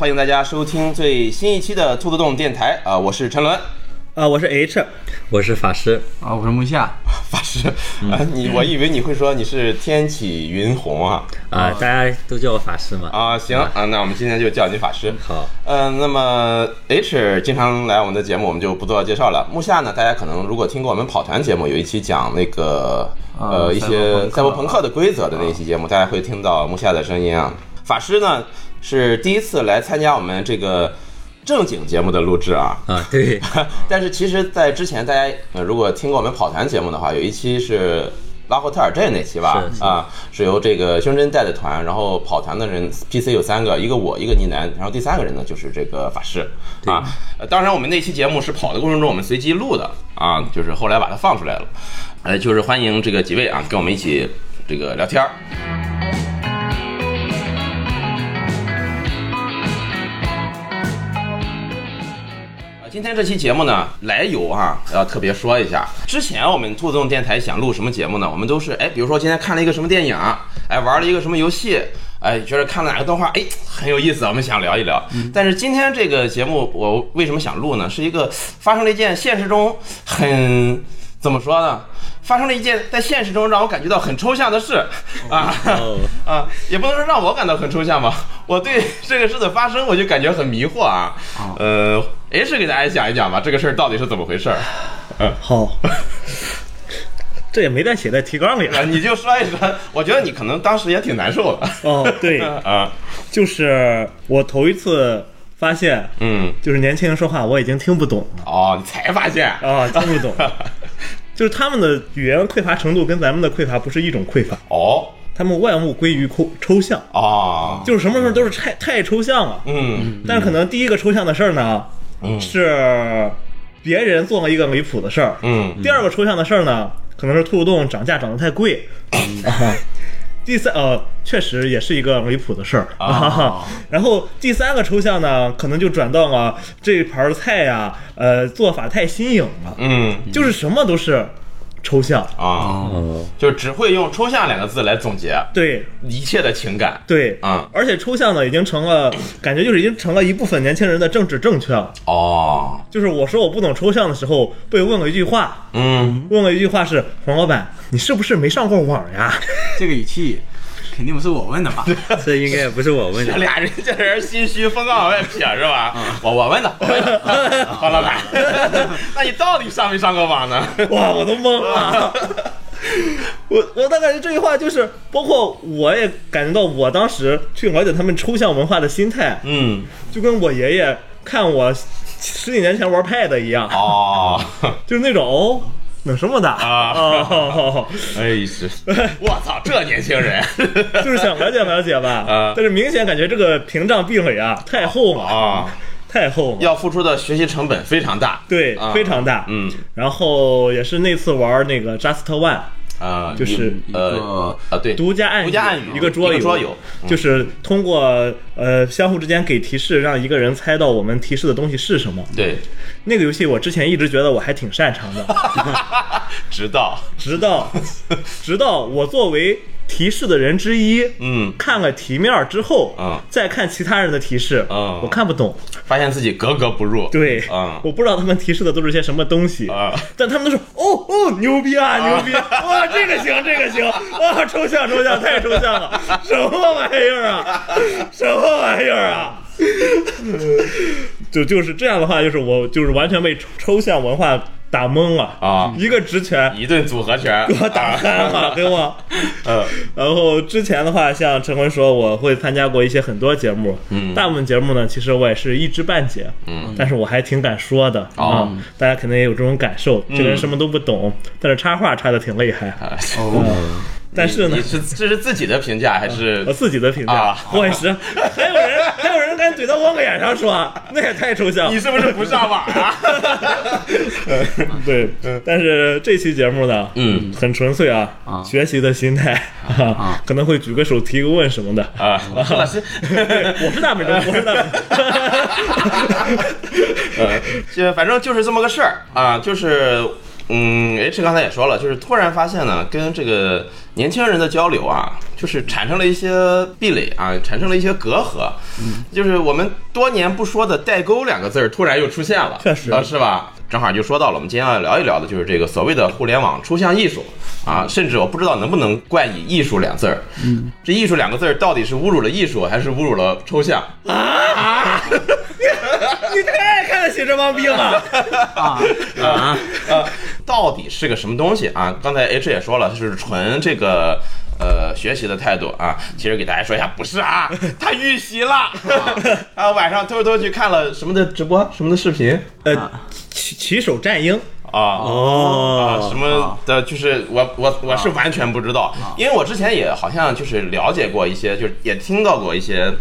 欢迎大家收听最新一期的兔子洞电台。啊、我是陈伦。啊，我是 H，我是法师，啊，我是木夏，法师啊、你我以为你会说你是天启云红啊。啊，大家都叫我法师嘛。啊，行啊，那我们今天就叫你法师。好，嗯、那么 H 经常来我们的节目，我们就不做介绍了。木下呢，大家可能如果听过我们跑团节目，有一期讲那个呃啊一些赛博朋克。朋克的规则的那一期节目，大家会听到木下的声音啊。法师呢是第一次来参加我们这个正经节目的录制啊。啊，对，但是其实，在之前大家呃如果听过我们跑团节目的话，有一期是拉霍特尔镇那期吧，啊，是由这个胸针带的团，然后跑团的人 PC 有三个，一个我，一个呢喃，然后第三个人呢就是这个法师啊。呃当然，我们那期节目是跑的过程中我们随机录的啊，就是后来把它放出来了，呃，就是欢迎这个几位啊跟我们一起这个聊天儿。今天这期节目呢，来由啊，要特别说一下。之前我们兔子洞电台想录什么节目呢？我们都是哎，比如说今天看了一个什么电影，哎，玩了一个什么游戏，哎，觉得看了哪个动画，哎，很有意思，我们想聊一聊。但是今天这个节目，我为什么想录呢？是一个发生了一件现实中很怎么说呢？发生了一件在现实中让我感觉到很抽象的事啊哦 啊，也不能说让我感到很抽象吧。我对 这个事的发生，我就感觉很迷惑啊。呃，H 给大家讲一讲吧，这个事儿到底是怎么回事嗯？好，这也没带写在提纲里了，你就说一说。我觉得你可能当时也挺难受的。哦，对，啊，就是我头一次发现，嗯，就是年轻人说话我已经听不懂哦，你才发现啊，听不懂，就是他们的语言匮乏程度跟咱们的匮乏不是一种匮乏，哦。他们万物归于抽抽象，啊，就是什么事儿都是太太抽象了。嗯。但是可能第一个抽象的事儿呢，是别人做了一个离谱的事儿，嗯。第二个抽象的事儿呢，可能是兔兔洞涨价涨得太贵。啊第三呃，确实也是一个离谱的事儿。啊。然后第三个抽象呢，可能就转到了这盘菜呀、呃，做法太新颖了，嗯。就是什么都是抽象。啊，哦，就只会用抽象两个字来总结对一切的情感。对啊而且抽象呢，已经成了感觉就是已经成了一部分年轻人的政治正确了。哦，就是我说我不懂抽象的时候，被问了一句话，嗯，问了一句话是黄老板，你是不是没上过网呀？这个语气肯定不是我问的吧？这应该也不是我问的。俩人这人心虚，风刚往外撇是吧？我我问的，黄老板，那你到底上没上过网呢？哇，我都懵了。我我大概这句话就是，包括我也感觉到，我当时去了解他们抽象文化的心态，嗯，就跟我爷爷看我十几年前玩 Pad 一样，哦，就是那种哦，那什么的啊。哦，哎是，我操，这年轻人。就是想了解了解吧。啊，但是明显感觉这个屏障壁垒啊太厚了，啊，太厚了，要付出的学习成本非常大。对啊，非常大。嗯。然后也是那次玩那个 Just One 啊，就是一呃啊对，独家暗语，独家暗语一个桌游，一个桌游就是通过呃相互之间给提示，让一个人猜到我们提示的东西是什么。对，那个游戏我之前一直觉得我还挺擅长的 直到直到直到我作为提示的人之一，嗯。看了题面之后，嗯再看其他人的提示，嗯我看不懂。发现自己格格不入。对，啊。我不知道他们提示的都是些什么东西，啊。但他们都说哦哦牛逼啊牛逼，哇这个行这个行，哇抽象抽象太抽象了，什么玩意儿啊，什么玩意儿啊？就就是这样的话，就是我就是完全被抽抽象文化打懵了啊。一个直拳一顿组合拳，给我打憨了，给我。嗯。然后之前的话，像陈坤说，我会参加过一些很多节目，嗯。大部分节目呢，其实我也是一知半解，嗯，但是我还挺敢说的哦啊，大家肯定也有这种感受，这个人嗯什么都不懂，但是插话插的挺厉害，啊。哦，但是呢你，是这是自己的评价还是？我自己的评价啊，我也是，还有人还有人敢怼到我脸上说，那也太抽象你。是不是不上网啊？对，但是这期节目呢，嗯很纯粹啊，啊学习的心态，啊 可能会举个手提个问什么的。啊，老师，我是大美中，我是大美就反正就是这么个事儿啊，就是嗯，H 刚才也说了，就是突然发现呢，跟这个年轻人的交流啊，就是产生了一些壁垒啊，产生了一些隔阂。嗯，就是我们多年不说的“代沟”两个字儿，突然又出现了，确实啊，是吧？正好就说到了，我们今天要聊一聊的就是这个所谓的互联网抽象艺术啊，甚至我不知道能不能冠以“艺术”两字儿。嗯，这“艺术”两个字儿到底是侮辱了艺术，还是侮辱了抽象？啊！你太看得起这帮逼了！啊，啊呃，到底是个什么东西啊？刚才 H 也说了，是纯这个呃学习的态度啊。其实给大家说一下，不是啊，他预习了。啊，晚上偷偷去看了什么的直播，什么的视频？呃，骑骑手战鹰。啊。哦。啊，什么的，就是我我我是完全不知道，因为我之前也好像就是了解过一些，就是也听到过一些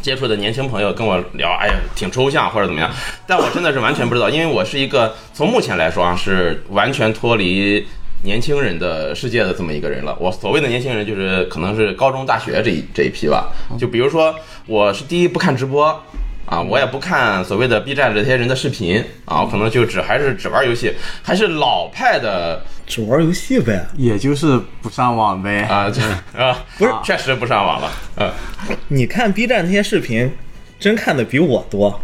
接触的年轻朋友跟我聊，哎呀，挺抽象或者怎么样，但我真的是完全不知道，因为我是一个从目前来说啊，是完全脱离年轻人的世界的这么一个人了。我所谓的年轻人，就是可能是高中、大学这一这一批吧。就比如说，我是第一不看直播。啊，我也不看所谓的 B 站这些人的视频啊，我可能就只还是只玩游戏，还是老派的只玩游戏呗。也就是不上网呗。啊，这啊 不是确实不上网了，啊，你看 B 站那些视频，真看的比我多。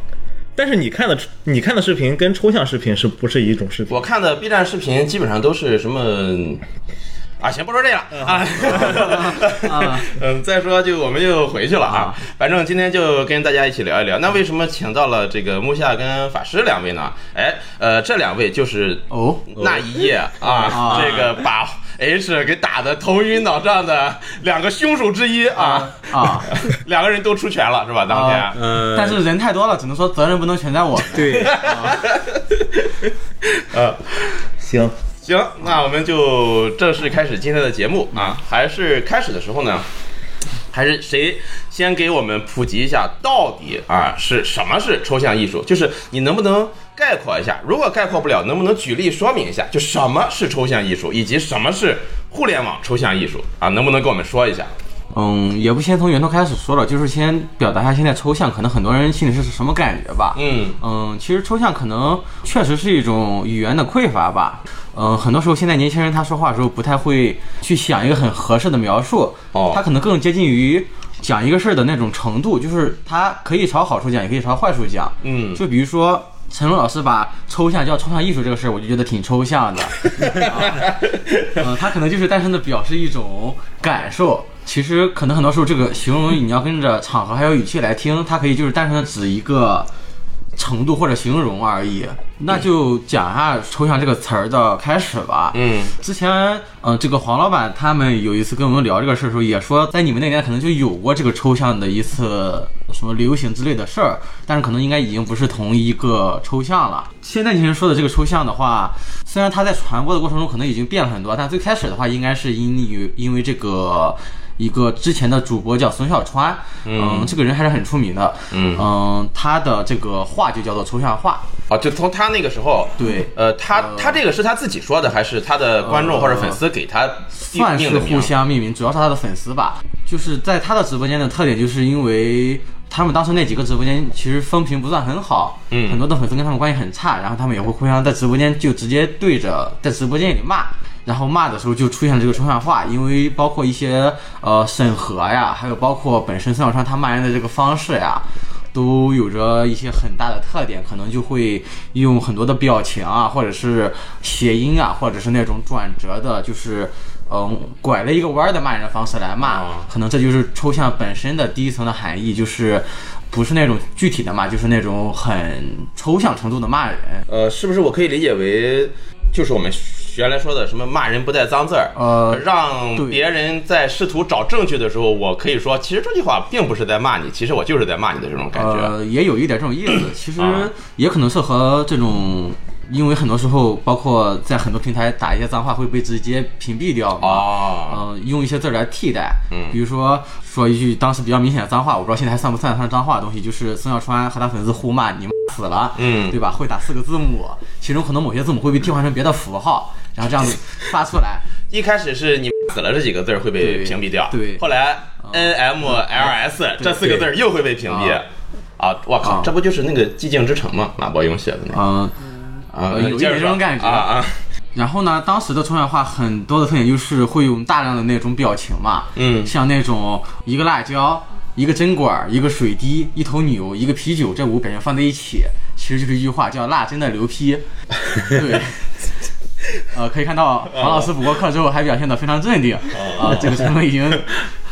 但是你看的你看的视频跟抽象视频是不是一种视频？我看的 B 站视频基本上都是什么啊？先不说这个啊，嗯，再说就我们就回去了啊。反正今天就跟大家一起聊一聊。那为什么请到了这个木下跟法师两位呢？哎，呃，这两位就是哦，那一夜啊，这个把 H 给打的头晕脑胀的两个凶手之一啊啊，两个人都出拳了是吧？当天。呃，但是人太多了，只能说责任不能全在我。对，呃，行，行，那我们就正式开始今天的节目啊。还是开始的时候呢，还是谁先给我们普及一下，到底啊是什么是抽象艺术？就是你能不能概括一下？如果概括不了，能不能举例说明一下？就什么是抽象艺术，以及什么是互联网抽象艺术啊？能不能跟我们说一下？嗯，也不先从源头开始说了，就是先表达一下现在抽象，可能很多人心里是什么感觉吧。嗯嗯，其实抽象可能确实是一种语言的匮乏吧。嗯，很多时候现在年轻人他说话的时候不太会去想一个很合适的描述，哦他可能更接近于讲一个事儿的那种程度，就是他可以朝好处讲，也可以朝坏处讲。嗯就比如说。陈龙老师把抽象叫抽象艺术这个事儿，我就觉得挺抽象的。啊 呃，他可能就是单纯的表示一种感受。其实可能很多时候这个形容语你要跟着场合还有语气来听，它可以就是单纯的指一个程度或者形容而已。那就讲一下抽象这个词儿的开始吧。嗯之前，嗯、这个黄老板他们有一次跟我们聊这个事儿的时候，也说在你们那年可能就有过这个抽象的一次什么流行之类的事儿，但是可能应该已经不是同一个抽象了。现在年轻人说的这个抽象的话，虽然它在传播的过程中可能已经变了很多，但最开始的话应该是因于因为这个。一个之前的主播叫孙小川，嗯，这个人还是很出名的，嗯。嗯，他的这个画就叫做抽象画，啊，就从他那个时候，对，呃，他他这个是他自己说的，还是他的观众或者粉丝给他定算是互？相命名，主要是他的粉丝吧。就是在他的直播间的特点，就是因为他们当时那几个直播间其实风评不算很好，嗯。很多的粉丝跟他们关系很差，然后他们也会互相在直播间就直接对着在直播间里骂。然后骂的时候就出现了这个抽象化，因为包括一些呃审核呀，还有包括本身孙小川他骂人的这个方式呀，都有着一些很大的特点，可能就会用很多的表情啊，或者是谐音啊，或者是那种转折的，就是嗯拐了一个弯儿的骂人的方式来骂哦，可能这就是抽象本身的第一层的含义，就是不是那种具体的骂，就是那种很抽象程度的骂人。呃，是不是我可以理解为，就是我们原来说的什么骂人不带脏字儿？呃让别人在试图找证据的时候，我可以说，其实这句话并不是在骂你，其实我就是在骂你的这种感觉。呃，也有一点这种意思。其实啊也可能是和这种，因为很多时候，包括在很多平台打一些脏话会被直接屏蔽掉嘛。哦，呃，用一些字儿来替代，嗯。比如说说一句当时比较明显的脏话，我不知道现在还算不算得上脏话的东西，就是孙小川和他粉丝互骂你们死了，嗯。对吧？会打四个字母，其中可能某些字母会被替换成别的符号，然后这样子发出来。一开始是你死了这几个字儿会被屏蔽掉，对。后来 N M L S 这四个字儿又会被屏蔽。啊，我靠，啊这不就是那个寂静之城吗？马伯庸写的那个。嗯、啊，呃有一点这种感觉啊啊。然后呢，当时的抽象画很多的特点就是会用大量的那种表情嘛，嗯像那种一个辣椒、一个针管、一个水滴、一头牛、一个啤酒这五个表情放在一起，其实就是一句话叫“辣真的牛批 ”。对。呃，可以看到黄老师补过课之后还表现得非常镇定，啊、这个成分已经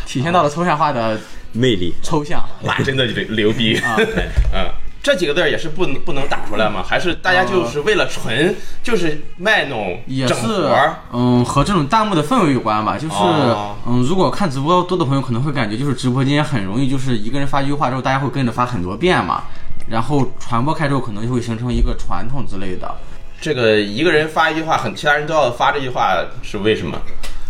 体现到了抽象画的魅力。抽象。辣真的牛牛逼啊嗯，这几个字儿也是不能不能打出来吗？还是大家就是为了纯就是卖弄整也是活儿？，嗯，和这种弹幕的氛围有关吧。就是，哦嗯，如果看直播多的朋友可能会感觉，就是直播间很容易就是一个人发一句话之后，大家会跟着发很多遍嘛，然后传播开之后，可能就会形成一个传统之类的。这个一个人发一句话，很其他人都要发这句话，是为什么？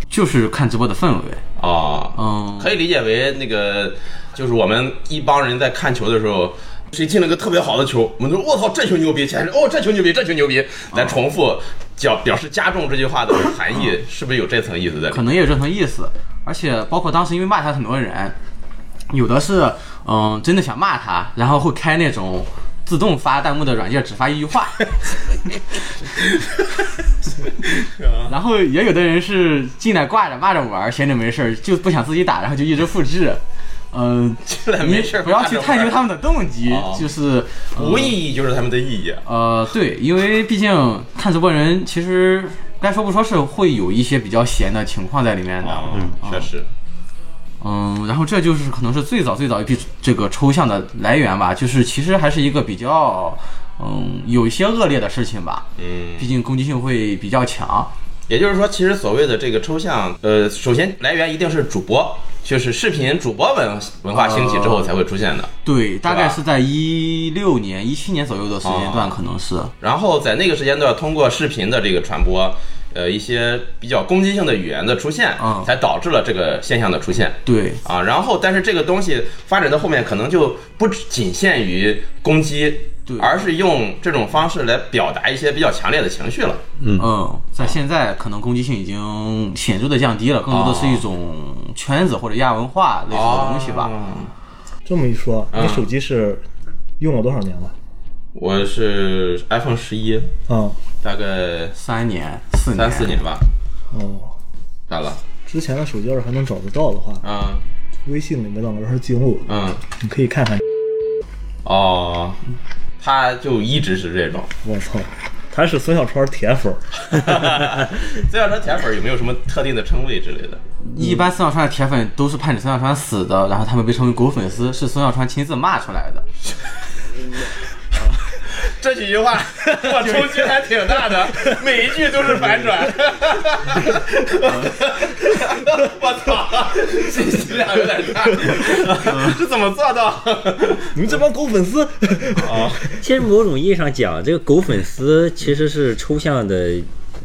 就是看直播的氛围，哦，嗯，可以理解为那个，就是我们一帮人在看球的时候，谁进了个特别好的球，我们就说我操这球牛逼，其他人哦这球牛逼，这球牛逼，来重复叫表示加重这句话的含义，是不是有这层意思在里？可能也有这层意思。而且包括当时因为骂他很多人，有的是嗯真的想骂他，然后会开那种自动发弹幕的软件，只发一句话。然后也有的人是进来挂着骂着玩，闲着没事儿就不想自己打，然后就一直复制。嗯、没事不要去探究他们，的动机，哦就是无意义就是他们的意义。呃，对，因为毕竟看直播人其实该说不说是会有一些比较闲的情况在里面的。嗯，确实。嗯，然后这就是可能是最早最早一批这个抽象的来源吧，就是其实还是一个比较，嗯，有一些恶劣的事情吧，嗯，毕竟攻击性会比较强。也就是说，其实所谓的这个抽象，呃，首先来源一定是主播，就是视频主播文文化兴起之后才会出现的。对，大概是在一六年、一七年左右的时间段，哦可能是。然后在那个时间段，通过视频的这个传播，呃，一些比较攻击性的语言的出现，嗯才导致了这个现象的出现。对，啊，然后但是这个东西发展到后面，可能就不仅限于攻击，对。而是用这种方式来表达一些比较强烈的情绪了。嗯。嗯，在现在可能攻击性已经显著的降低了，更多的是一种圈子或者亚文化类似的东西吧。哦。这么一说，嗯。你手机是用了多少年了？我是 iPhone 十一，嗯、大概三年、四年、三四年吧。哦，咋了？之前的手机要是还能找得到的话，嗯微信里面的聊天记录，嗯，你可以看看。哦，他就一直是这种。我操，他是孙小川铁粉，孙小川铁粉有没有什么特定的称谓之类的？一般孙小川的铁粉都是盼着孙小川死的，然后他们被称为狗粉丝，是孙小川亲自骂出来的。这几句话 我冲击还挺大的，每一句都是反转。我操，信息量有点大，这怎么做到？你们这帮狗粉丝啊，其实某种意义上讲，这个狗粉丝其实是抽象的，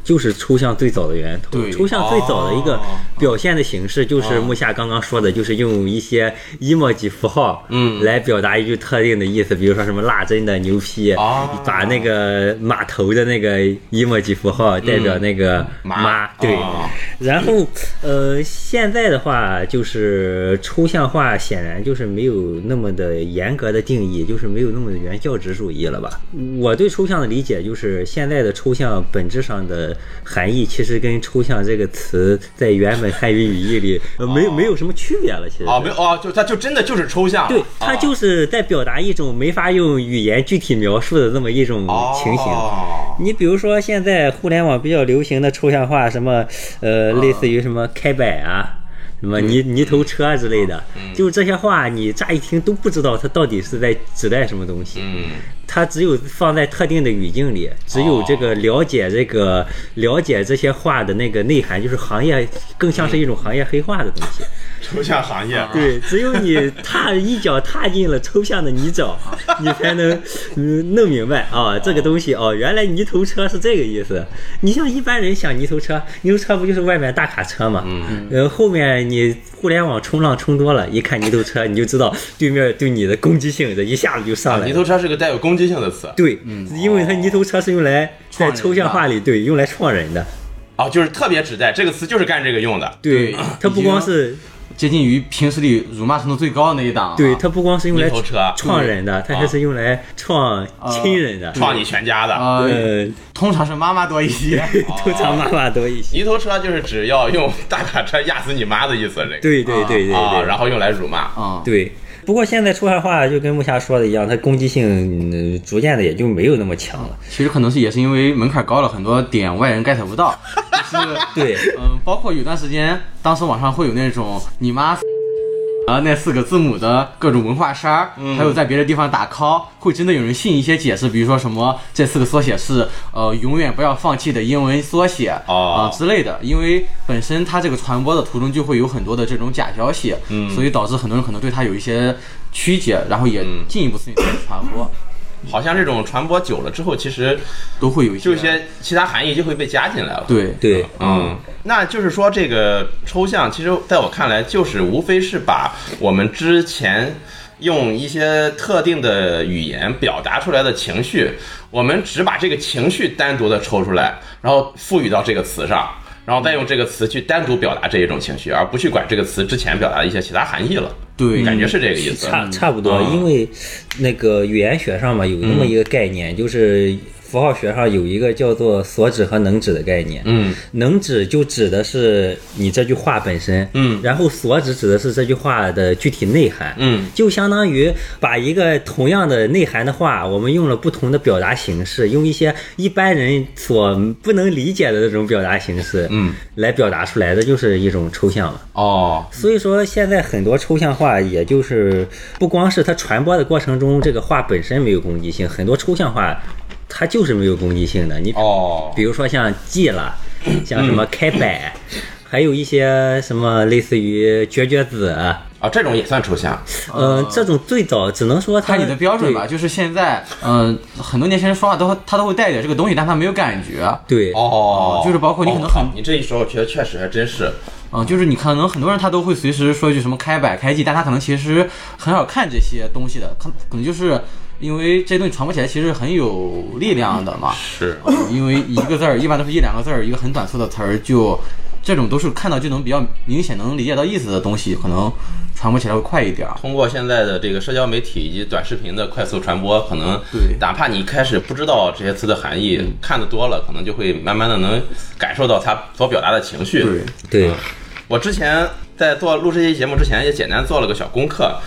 就是抽象最早的源头。抽象最早的一个哦。表现的形式，就是木下刚刚说的，就是用一些 emoji 符号，嗯。来表达一句特定的意思，比如说什么辣真的牛批，哦。把那个码头的那个 emoji 符号代表那个妈妈，对。哦。然后，呃，现在的话就是抽象化，显然就是没有那么的严格的定义，就是没有那么的原教旨主义了吧？我对抽象的理解就是，现在的抽象本质上的含义，其实跟抽象这个词在原本汉语语义里、呃、没有没有什么区别了。其实。哦，没有哦，就它就真的就是抽象，对，它哦就是在表达一种没法用语言具体描述的这么一种情形。哦你比如说，现在互联网比较流行的抽象化，什么呃，类似于什么开摆啊，什么泥泥头车之类的，就这些话，你乍一听都不知道它到底是在指代什么东西。嗯，它只有放在特定的语境里，只有这个了解这个了解这些话的那个内涵，就是行业更像是一种行业黑化的东西。抽象行业，对，只有你踏一脚踏进了抽象的泥沼，你才能嗯弄明白啊，这个东西哦，原来泥头车是这个意思。你像一般人想泥头车，泥头车不就是外面大卡车嘛？嗯，呃，后面你互联网冲浪冲多了，一看泥头车，你就知道对面对你的攻击性，这一下子就上来了。泥头车是个带有攻击性的词，对，因为它泥头车是用来在抽象化里对用来创人的。哦，就是特别指代这个词就是干这个用的，对对，它不光是接近于平时里辱骂程度最高的那一档了。对，它不光是用来撞人的，它还是用来撞亲人的。撞你全家的。呃，呃，通常是妈妈多一些。通常妈妈多一些。泥头车就是只要用大卡车压死你妈的意思，这个对对对对然后用来辱骂。啊，对。不过现在出汉化就跟木下说的一样，它攻击性、呃逐渐的也就没有那么强了。其实可能是也是因为门槛高了，很多点外人 get 不到。就是对，嗯，包括有段时间，当时网上会有那种你妈啊那四个字母的各种文化衫儿，还有在别的地方打 call，会真的有人信一些解释，比如说什么这四个缩写是呃永远不要放弃的英文缩写啊、哦之类的，因为本身它这个传播的途中就会有很多的这种假消息，嗯所以导致很多人可能对它有一些曲解，然后也嗯进一步肆意地传播，好像这种传播久了之后，其实都会有一些就一些其他含义就会被加进来了。对。对，嗯，那就是说，这个抽象，其实在我看来，就是无非是把我们之前用一些特定的语言表达出来的情绪，我们只把这个情绪单独的抽出来，然后赋予到这个词上。然后再用这个词去单独表达这一种情绪，而不去管这个词之前表达的一些其他含义了。对感觉是这个意思。差差不多，嗯因为那个语言学上嘛有那么一个概念，就是符号学上有一个叫做所指和能指的概念。嗯。能指就指的是你这句话本身，嗯。然后所指指的是这句话的具体内涵，嗯，就相当于把一个同样的内涵的话，我们用了不同的表达形式，用一些一般人所不能理解的这种表达形式，嗯，来表达出来的就是一种抽象了。哦，所以说，现在很多抽象化，也就是不光是它传播的过程中，这个话本身没有攻击性，很多抽象化它就是没有攻击性的。你哦，比如说像记了，像什么开摆，还有一些什么类似于绝绝子，啊，这种也算抽象。呃，这种最早只能说它看你的标准吧，就是现在，嗯、很多年轻人说话都他都会带点这个东西，但他没有感觉。对。对哦，就是包括你可能很哦你这一说，我觉得确实还真是。嗯、就是你可能很多人他都会随时说一句什么开摆开季，但他可能其实很少看这些东西的，可可能就是因为这些东西传播起来其实很有力量的嘛。是，因为一个字儿一般都是一两个字儿，一个很短促的词儿，就这种都是看到就能比较明显能理解到意思的东西，可能传播起来会快一点儿。通过现在的这个社交媒体以及短视频的快速传播，可能对哪怕你一开始不知道这些词的含义，看的多了，可能就会慢慢的能感受到它所表达的情绪。对，对，我之前在做录这期节目之前，也简单做了个小功课，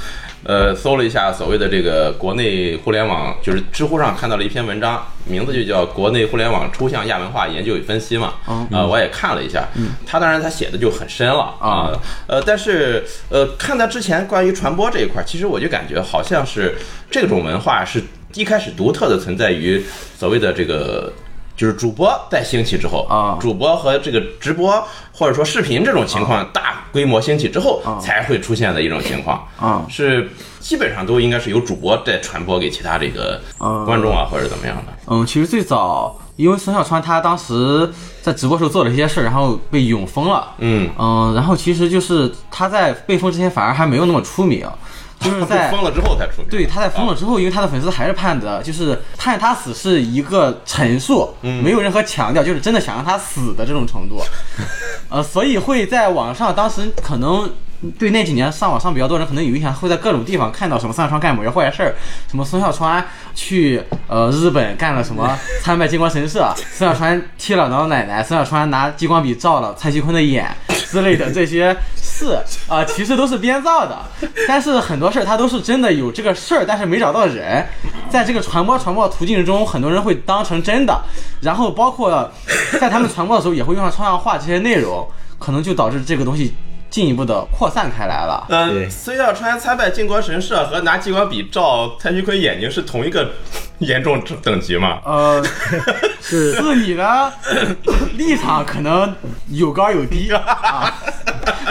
呃，搜了一下所谓的这个国内互联网，就是知乎上看到了一篇文章，名字就叫《国内互联网抽象亚文化研究与分析》嘛。啊呃，我也看了一下，他当然他写的就很深了啊，呃，但是呃，看他之前关于传播这一块，其实我就感觉好像是这种文化是一开始独特的存在于所谓的这个。就是主播在兴起之后啊。主播和这个直播或者说视频这种情况大规模兴起之后，才会出现的一种情况啊。是基本上都应该是由主播在传播给其他这个啊。观众啊或者怎么样的。嗯，其实最早因为孙小川他当时在直播时候做了一些事儿，然后被永封了。嗯，嗯，然后其实就是他在被封之前反而还没有那么出名，就是在封了之后才出名。对，他在封了之后，因为他的粉丝还是盼着，就是盼他死是一个陈述，没有任何强调，就是真的想让他死的这种程度。呃，所以会在网上，当时可能对那几年上网上比较多人可能有印象，会在各种地方看到什么孙小川干某些坏事儿，什么孙小川去呃日本干了什么 参拜金光神社，孙小川踢了老奶奶，孙小川拿激光笔照了蔡徐坤的眼 之类的这些事啊、其实都是编造的。但是很多事儿它都是真的有这个事儿，但是没找到人，在这个传播传播途径中，很多人会当成真的，然后包括在他们传播的时候也会用上抽象化这些内容，可能就导致这个东西进一步的扩散开来了。嗯，对孙小川参拜靖国神社和拿激光笔照蔡徐坤眼睛是同一个严重等级吗？呃，是是你的 立场可能有高有低啊，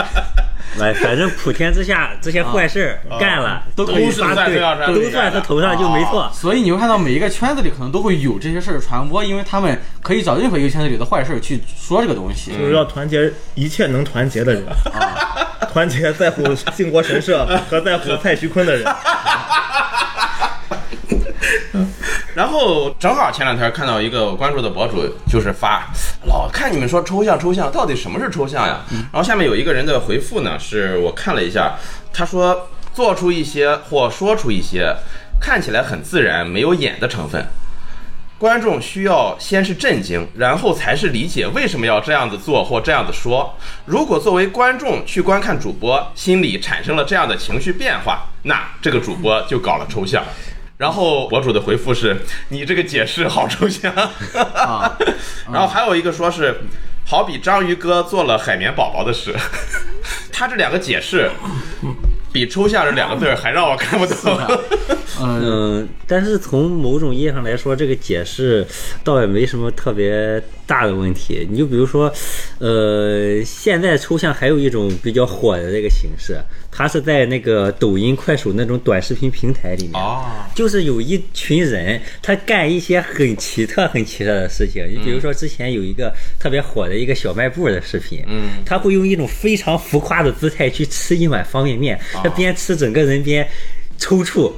哎，反正普天之下这些坏事儿干了，都可以都是在发对都算他头上就没错。所以你会看到每一个圈子里可能都会有这些事儿传播，因为他们可以找任何一个圈子里的坏事儿去说这个东西。就是要团结一切能团结的人，团结在乎靖国神社和在乎蔡徐坤的人。然后正好前两天看到一个我关注的博主，就是发老看你们说抽象抽象，到底什么是抽象呀？然后下面有一个人的回复呢，是我看了一下，他说做出一些或说出一些看起来很自然、没有演的成分。观众需要先是震惊，然后才是理解为什么要这样子做或这样子说。如果作为观众去观看主播，心里产生了这样的情绪变化，那这个主播就搞了抽象。然后博主的回复是：“你这个解释好抽象。啊，然后还有一个说是，好比章鱼哥做了海绵宝宝的事。他这两个解释，比抽象这两个字儿还让我看不懂。嗯，嗯，但是从某种意义上来说，这个解释倒也没什么特别大的问题。你就比如说，呃，现在抽象还有一种比较火的这个形式，它是在那个抖音、快手那种短视频平台里面，哦，就是有一群人，他干一些很奇特、很奇特的事情。你比如说，之前有一个特别火的一个小卖部的视频，嗯，他会用一种非常浮夸的姿态去吃一碗方便面，他边吃整个人边抽搐，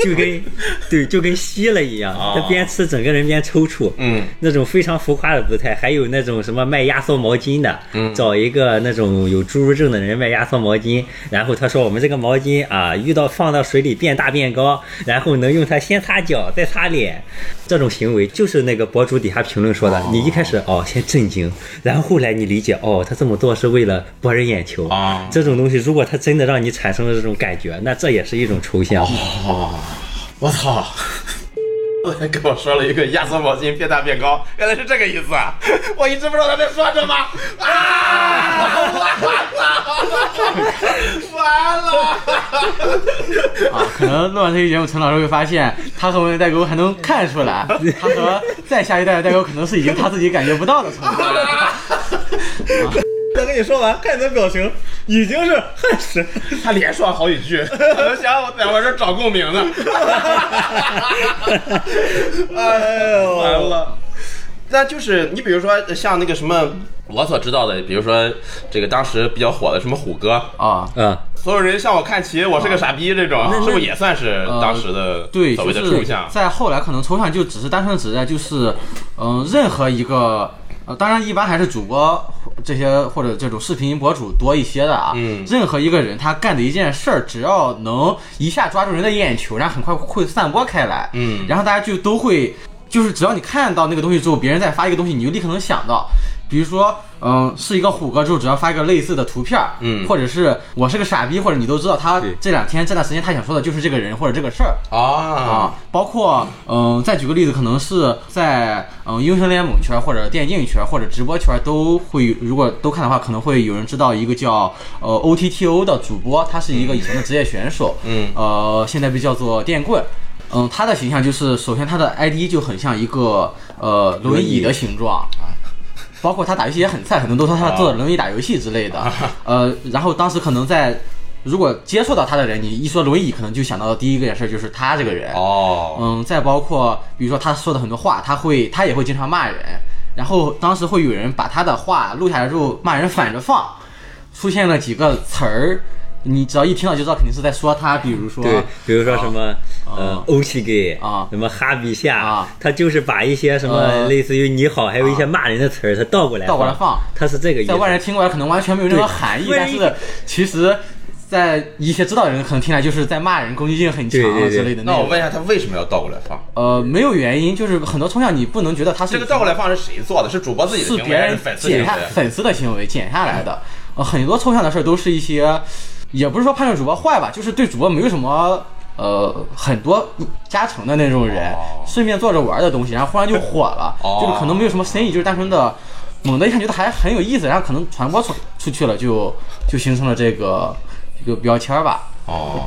就跟 对就跟吸了一样，他边吃整个人边抽搐，嗯，那种非常浮夸的姿态。还有那种什么卖压缩毛巾的，嗯找一个那种有侏儒症的人卖压缩毛巾，然后他说我们这个毛巾啊，遇到放到水里变大变高，然后能用它先擦脚再擦脸，这种行为就是那个博主底下评论说的。你一开始哦先震惊，然后后来你理解哦，他这么做是为了博人眼球啊这种东西如果他真的让你产生了这种感觉，那这也是一种抽象。哦，我操！还跟我说了一个压缩毛巾变大变高，原来是这个意思啊！我一直不知道他在说什么啊！完了！啊，可能录完这期节目，陈老师会发现，他和文的代沟还能看出来，他和再下一代的代沟可能是已经他自己感觉不到的程度了。等跟你说完，看你的表情，已经是汗湿。他连说了好几句，可能想我在我这找共鸣呢。哎呦，完了。那就是你比如说像那个什么我所知道的，比如说这个当时比较火的什么虎哥，啊，嗯，所有人向我看齐，我是个傻逼，这种是不是也算是当时的对，所谓的就是抽象？在后来可能抽象就只是单纯的指代就是，嗯、任何一个。呃，当然，一般还是主播这些或者这种视频博主多一些的啊。嗯任何一个人他干的一件事儿，只要能一下抓住人的眼球，然后很快会散播开来。嗯然后大家就都会，就是只要你看到那个东西之后，别人再发一个东西，你就立刻能想到。比如说，嗯，是一个虎哥之后，只要发一个类似的图片儿，嗯。或者是我是个傻逼，或者你都知道他对。这两天这段时间他想说的就是这个人或者这个事儿，啊。啊，包括嗯、再举个例子，可能是在嗯、英雄联盟圈或者电竞圈或者直播圈都会，如果都看的话，可能会有人知道一个叫呃 OTTO 的主播，他是一个以前的职业选手，嗯。呃，现在被叫做电棍。嗯，他的形象就是，首先他的 ID 就很像一个呃轮椅的形状，包括他打游戏也很菜，很多都说他坐着轮椅打游戏之类的。呃，然后当时可能在如果接触到他的人，你一说轮椅，可能就想到的第一个件事就是他这个人。哦，嗯，再包括比如说他说的很多话，他会他也会经常骂人，然后当时会有人把他的话录下来之后骂人反着放，出现了几个词儿，你只要一听到就知道肯定是在说他，比如说对，比如说什么呃啊欧气给啊什么哈比夏啊，他就是把一些什么呃类似于你好，还有一些骂人的词儿，他倒过来倒过来放，他是这个意思。在外人听过来可能完全没有任何含义，但是其实。在一些知道的人可能听来就是在骂人，攻击性很强之类的。那我问一下，他为什么要倒过来放？呃，没有原因，就是很多抽象你不能觉得他是这个倒过来放是谁做的？是主播自己的行为，是别人粉丝行剪下？粉丝的行为剪下来的。呃，很多抽象的事儿都是一些，也不是说判断主播坏吧，就是对主播没有什么呃很多加成的那种人，哦。顺便做着玩的东西，然后忽然就火了，哦。就是可能没有什么深意，就是单纯的猛的一看觉得还很有意思，然后可能传播出出去了，就就形成了这个这个标签儿吧。哦，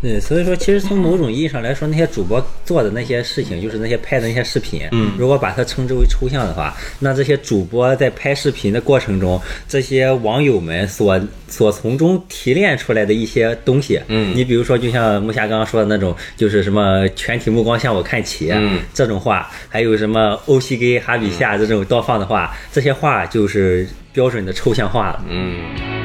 对，所以说，其实从某种意义上来说，那些主播做的那些事情，就是那些拍的那些视频，嗯，如果把它称之为抽象的话，那这些主播在拍视频的过程中，这些网友们所所从中提炼出来的一些东西，嗯你比如说，就像木侠刚刚说的那种，就是什么全体目光向我看齐，嗯这种话，还有什么欧西给哈比夏这种倒放的话，这些话就是标准的抽象化了。嗯。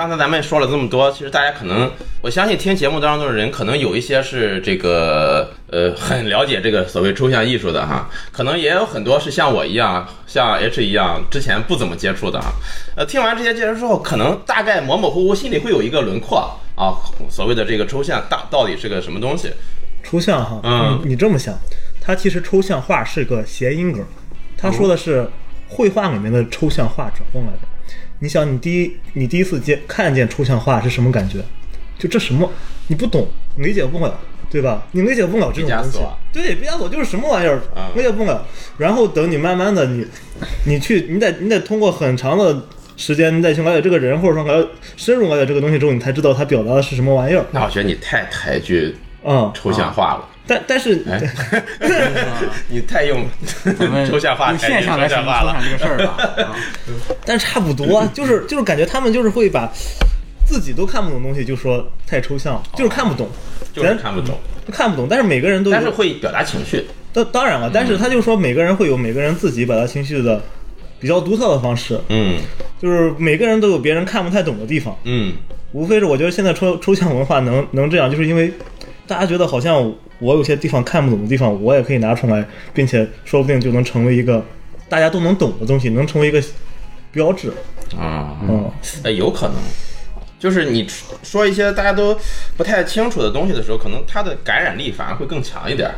刚才咱们说了这么多，其实大家可能，我相信听节目当中的人，可能有一些是这个呃很了解这个所谓抽象艺术的哈，可能也有很多是像我一样，像 H 一样之前不怎么接触的哈。呃，听完这些介绍之后，可能大概模模糊糊心里会有一个轮廓啊，所谓的这个抽象大到底是个什么东西？抽象哈，嗯你你这么想，它其实抽象画是个谐音梗，他说的是绘画里面的抽象画转过来的。你想，你第一你第一次见看见抽象画是什么感觉？就这什么你不懂，理解不了，对吧？你理解不了这种东西。对，毕加索就是什么玩意儿啊，理解不了。然后等你慢慢的你你去你得你得通过很长的时间，你再去了解这个人，或者说了深入了解这个东西之后，你才知道他表达的是什么玩意儿。那我觉得你太抬举嗯，抽象化了，但但是哎，你太用抽象化用现象来抽象。这个事儿吧。啊 但差不多，就是就是感觉他们就是会把自己都看不懂的东西就说太抽象，就是看不懂，就是看不懂，看不懂。但是每个人都有但是会表达情绪。当当然了，但是他就说每个人会有每个人自己表达情绪的比较独特的方式，嗯就是每个人都有别人看不太懂的地方。嗯，无非是我觉得现在抽抽象文化能能这样，就是因为大家觉得好像我有些地方看不懂的地方，我也可以拿出来，并且说不定就能成为一个大家都能懂的东西，能成为一个标志。啊，嗯，哎，有可能，就是你说一些大家都不太清楚的东西的时候，可能它的感染力反而会更强一点。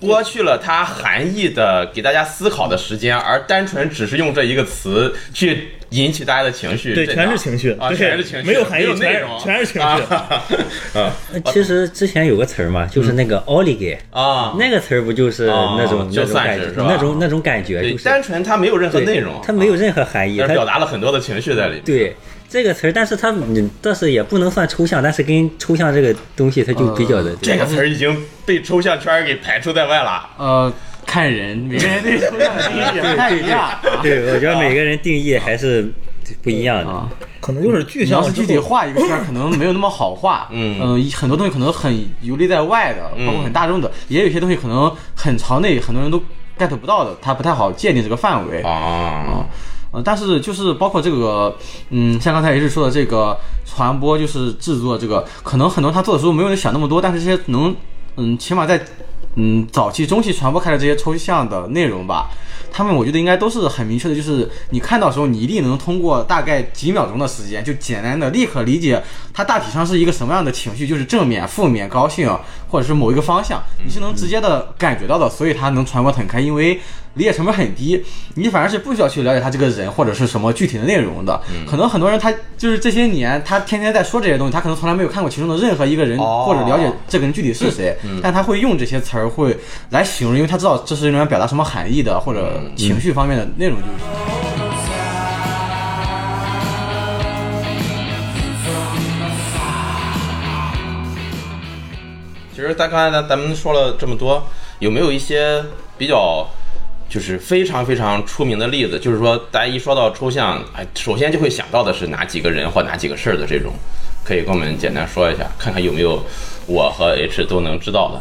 剥去了它含义的给大家思考的时间，而单纯只是用这一个词去引起大家的情绪，对全是情绪啊，对全是情绪，没有含义有内容，全是情绪。啊 其实之前有个词儿嘛，就是那个 olige，、啊，那个词儿不就是哦那种、就那种感觉，算是是吧？那种那种感觉，对，就是单纯它没有任何对内容，它没有任何含义，它表达了很多的情绪在里面。对这个词儿，但是它你，但是也不能算抽象，但是跟抽象这个东西，它就比较的、呃这个词儿已经被抽象圈儿给排除在外了。呃，看人，每个人对抽象的定义也不太一样。啊对，我觉得每个人定义还是不一样的。啊，可能就是具象要是具体画一个圈，可能没有那么好画。嗯呃很多东西可能很游离在外的，包括很大众的，也有一些东西可能很朝内，很多人都 get 不到的，它不太好界定这个范围。啊，但是就是包括这个，嗯，像刚才也是说的这个传播，就是制作这个，可能很多他做的时候没有想那么多，但是这些能，嗯，起码在，嗯，早期、中期传播开的这些抽象的内容吧，他们我觉得应该都是很明确的，就是你看到的时候，你一定能通过大概几秒钟的时间，就简单的立刻理解它大体上是一个什么样的情绪，就是正面、负面、高兴，或者是某一个方向，你是能直接的感觉到的，所以它能传播很开，因为理解成本很低，你反而是不需要去了解他这个人或者是什么具体的内容的。可能很多人他就是这些年他天天在说这些东西，他可能从来没有看过其中的任何一个人，哦或者了解这个人具体是谁，但他会用这些词儿会来形容，因为他知道这是用来表达什么含义的，或者情绪方面的内容就是。其实咱刚才咱咱们说了这么多，有没有一些比较就是非常非常出名的例子？就是说，大家一说到抽象，哎，首先就会想到的是哪几个人或哪几个事儿的这种，可以跟我们简单说一下，看看有没有我和 H 都能知道的。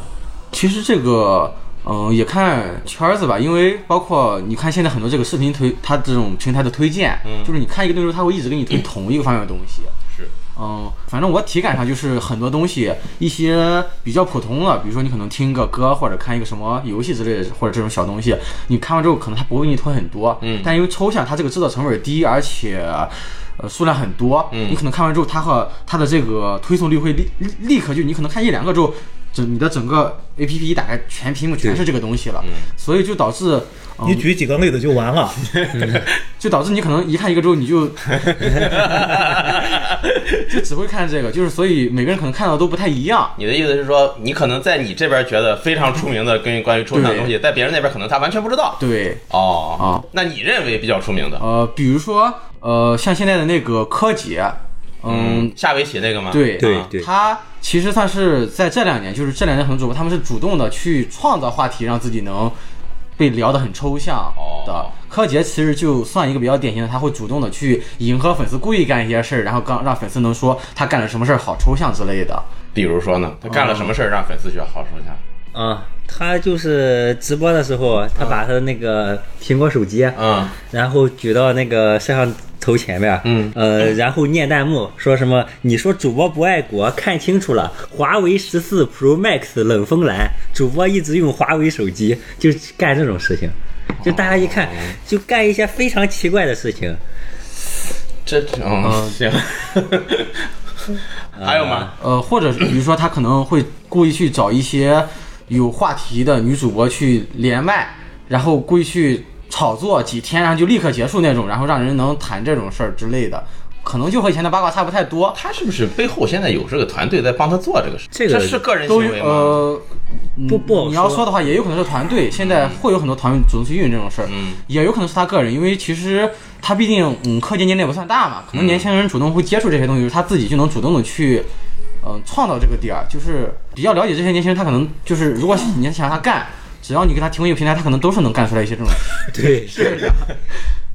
其实这个，嗯、也看圈儿子吧，因为包括你看现在很多这个视频推，它这种平台的推荐，就是你看一个内容，它会一直给你推 同一个方面的东西。是，嗯，反正我体感上就是很多东西，一些比较普通的，比如说你可能听个歌或者看一个什么游戏之类的，或者这种小东西，你看完之后可能它不会给你推很多，嗯。但因为抽象它这个制作成本低，而且呃数量很多，嗯你可能看完之后，它和它的这个推送率会立立立刻就你可能看一两个之后，整你的整个 A P P 一打开，全屏幕全是这个东西了，所以就导致。嗯你举几个例子就完了。就导致你可能一看一个之后，你就 就只会看这个，就是所以每个人可能看到都不太一样。你的意思是说，你可能在你这边觉得非常出名的跟关于抽象的东西，在别人那边可能他完全不知道。对，哦啊，那你认为比较出名的？呃，比如说呃，像现在的那个柯洁，嗯，下围棋那个吗？对啊对对他其实算是在这两年，就是这两年很多主播他们是主动的去创造话题，让自己能被聊得很抽象的。哦柯洁其实就算一个比较典型的，他会主动的去迎合粉丝，故意干一些事儿，然后刚让粉丝能说他干了什么事儿好抽象之类的。比如说呢，他干了什么事儿让粉丝觉得好说一下？啊，他就是直播的时候，他把他的那个苹果手机，啊，然后举到那个摄像头前面，嗯，呃，然后念弹幕说什么？你说主播不爱国，看清楚了，华为十四 Pro Max 冷风蓝，主播一直用华为手机，就干这种事情，就大家一看，就干一些非常奇怪的事情。这嗯行，还有吗？呃，或者比如说他可能会故意去找一些有话题的女主播去连麦，然后故意去炒作几天，然后就立刻结束那种，然后让人能谈这种事儿之类的，可能就和以前的八卦差不太多。他是不是背后现在有这个团队在帮他做这个事？这个是个人都行为吗？呃，嗯不不好说你要说的话，也有可能是团队，现在会有很多团队主动去运营这种事儿，嗯也有可能是他个人，因为其实他毕竟嗯课间年龄也不算大嘛，可能年轻人主动会接触这些东西，就是他自己就能主动的去。嗯，创造这个点儿，就是比较了解这些年轻人，他可能就是，如果你想让他干，只要你给他提供一个平台，他可能都是能干出来一些这种。对，是的。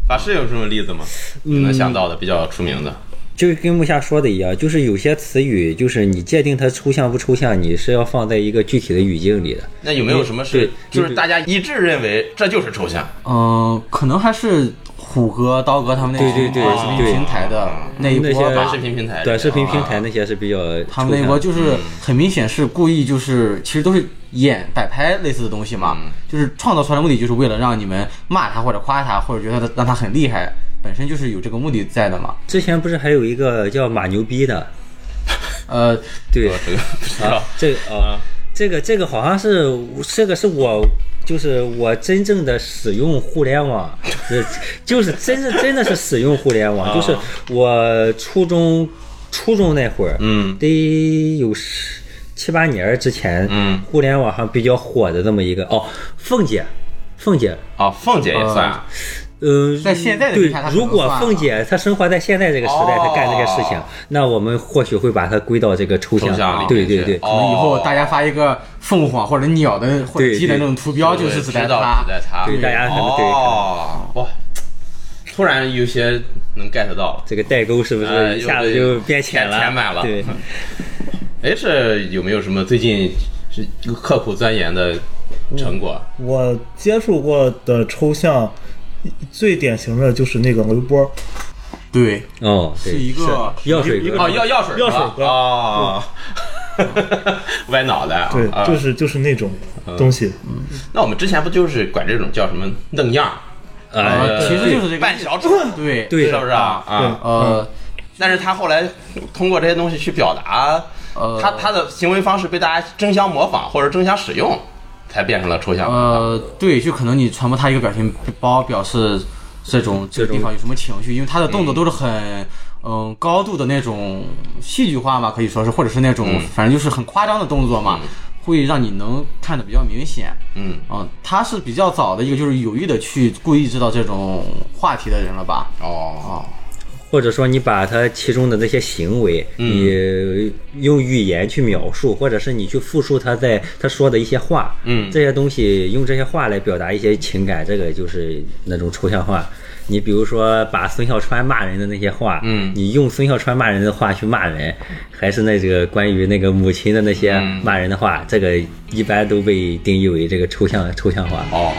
法师有什么例子吗？你能想到的比较出名的？就跟木下说的一样，就是有些词语，就是你界定它抽象不抽象，你是要放在一个具体的语境里的。那有没有什么是就是大家一致认为这就是抽象？嗯，可能还是虎哥、刀哥他们那对对对短视频平台的那一那些波吧短视频平台，短视频平台啊那些是比较他们那一波就是很明显是故意，就是其实都是演摆拍类似的东西嘛，就是创造出来的目的就是为了让你们骂他或者夸他，或者觉得他让他很厉害，本身就是有这个目的在的嘛。之前不是还有一个叫马牛逼的，呃，对。这个不知道。啊，这个啊，这个这个好像是这个是我。就是我真正的使用互联网，是 就是真是真的是使用互联网，啊。就是我初中初中那会儿，嗯。得有十七八年之前，嗯，互联网上比较火的这么一个。哦，凤姐，凤姐，哦，凤姐也算。啊，呃，在现在的对如果凤姐她生活在现在这个时代，她干这些事情哦，那我们或许会把它归到这个抽象对对对，可能以后哦大家发一个凤凰或者鸟的或者鸡的那种图标，就是指代知道它指。代他，对大家可能对哦，哇，突然有些能 get 到了。这个代沟是不哎是一下子就变浅了？填填满了对，哎，这有没有什么最近是刻苦钻研的成果？我接触过的抽象，最典型的就是那个刘波，对，哦，是一个药水哥哦，药药水药水哥哦，歪脑袋啊！对啊，就是就是那种东西。那我们之前不就是管这种叫什么愣样儿？啊，呃其实就是这个半小丑，对对是不是啊？啊，呃，但是他后来通过这些东西去表达，呃他他的行为方式被大家争相模仿或者争相使用，才变成了抽象文化。呃，对，就可能你传播他一个表情包，表示这种这个地方有什么情绪，因为他的动作都是很。嗯，高度的那种戏剧化嘛，可以说是，或者是那种、嗯反正就是很夸张的动作嘛，会让你能看得比较明显。嗯，嗯，他是比较早的一个，就是有意的去故意制造这种话题的人了吧？哦，或者说你把他其中的那些行为，嗯。你用语言去描述，或者是你去复述他在他说的一些话，嗯。这些东西用这些话来表达一些情感，这个就是那种抽象化。你比如说把孙笑川骂人的那些话，嗯。你用孙笑川骂人的话去骂人，还是那这个关于那个母亲的那些嗯。骂人的话，这个一般都被定义为这个抽象抽象化。哦，